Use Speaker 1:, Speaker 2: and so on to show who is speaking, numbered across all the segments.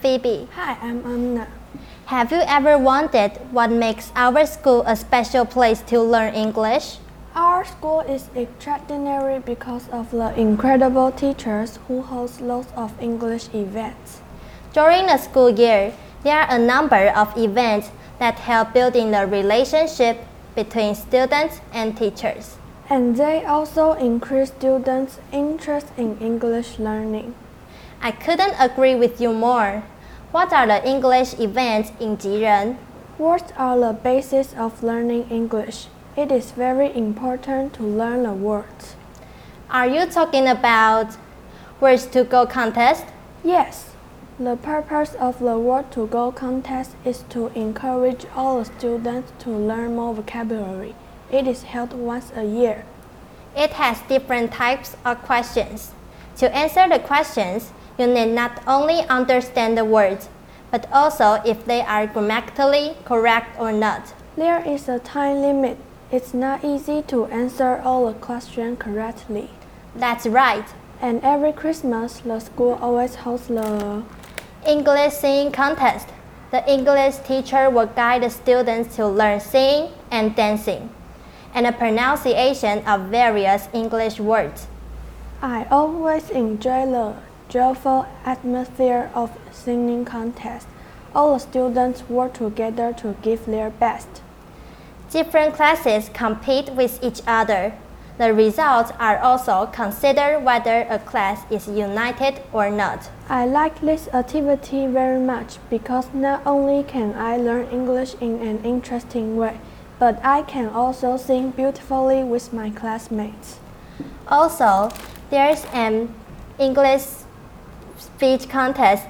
Speaker 1: Phoebe.
Speaker 2: Hi, I'm Amna.
Speaker 1: Have you ever wondered what makes our school a special place to learn English?
Speaker 2: Our school is extraordinary because of the incredible teachers who host lots of English events.
Speaker 1: During the school year, there are a number of events that help building the relationship between students and teachers.
Speaker 2: And they also increase students' interest in English learning.
Speaker 1: I couldn't agree with you more. What are the English events in Jiren?
Speaker 2: Words are the basis of learning English. It is very important to learn the words.
Speaker 1: Are you talking about words to go contest?
Speaker 2: Yes, the purpose of the Word to Go contest is to encourage all the students to learn more vocabulary. It is held once a year.
Speaker 1: It has different types of questions. To answer the questions, you need not only understand the words, but also if they are grammatically correct or not.
Speaker 2: There is a time limit. It's not easy to answer all the questions correctly.
Speaker 1: That's right.
Speaker 2: And every Christmas, the school always holds the
Speaker 1: English singing contest. The English teacher will guide the students to learn singing and dancing, and the pronunciation of various English words.
Speaker 2: I always enjoy the joyful atmosphere of singing contest. All the students work together to give their best.
Speaker 1: Different classes compete with each other. The results are also considered whether a class is united or not.
Speaker 2: I like this activity very much because not only can I learn English in an interesting way, but I can also sing beautifully with my classmates.
Speaker 1: Also, there's an English speech contest.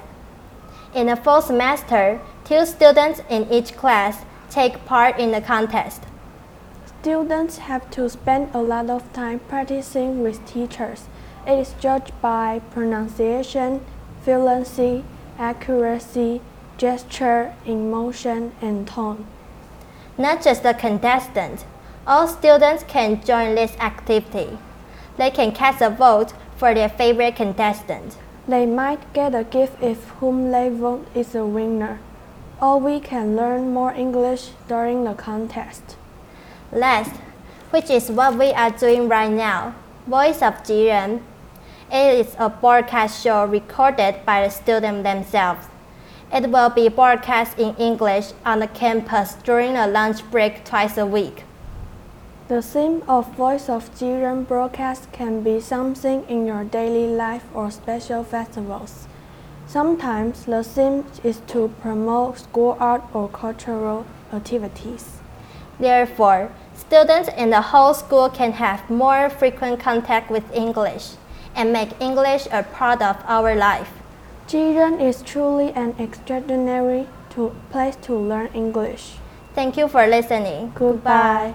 Speaker 1: In the fall semester, two students in each class take part in the contest.
Speaker 2: Students have to spend a lot of time practicing with teachers. It is judged by pronunciation, fluency, accuracy, gesture, emotion, and tone.
Speaker 1: Not just the contestant, all students can join this activity. They can cast a vote for their favorite contestant.
Speaker 2: They might get a gift if whom they vote is the winner. Or we can learn more English during the contest.
Speaker 1: Last, which is what we are doing right now, Voice of Jiren. It is a broadcast show recorded by the students themselves. It will be broadcast in English on the campus during a lunch break twice a week.
Speaker 2: The theme of Voice of Jiren broadcast can be something in your daily life or special festivals. Sometimes the theme is to promote school art or cultural activities.
Speaker 1: Therefore, students in the whole school can have more frequent contact with English and make English a part of our life.
Speaker 2: Jiren is truly an extraordinary to place to learn English.
Speaker 1: Thank you for listening.
Speaker 2: Goodbye.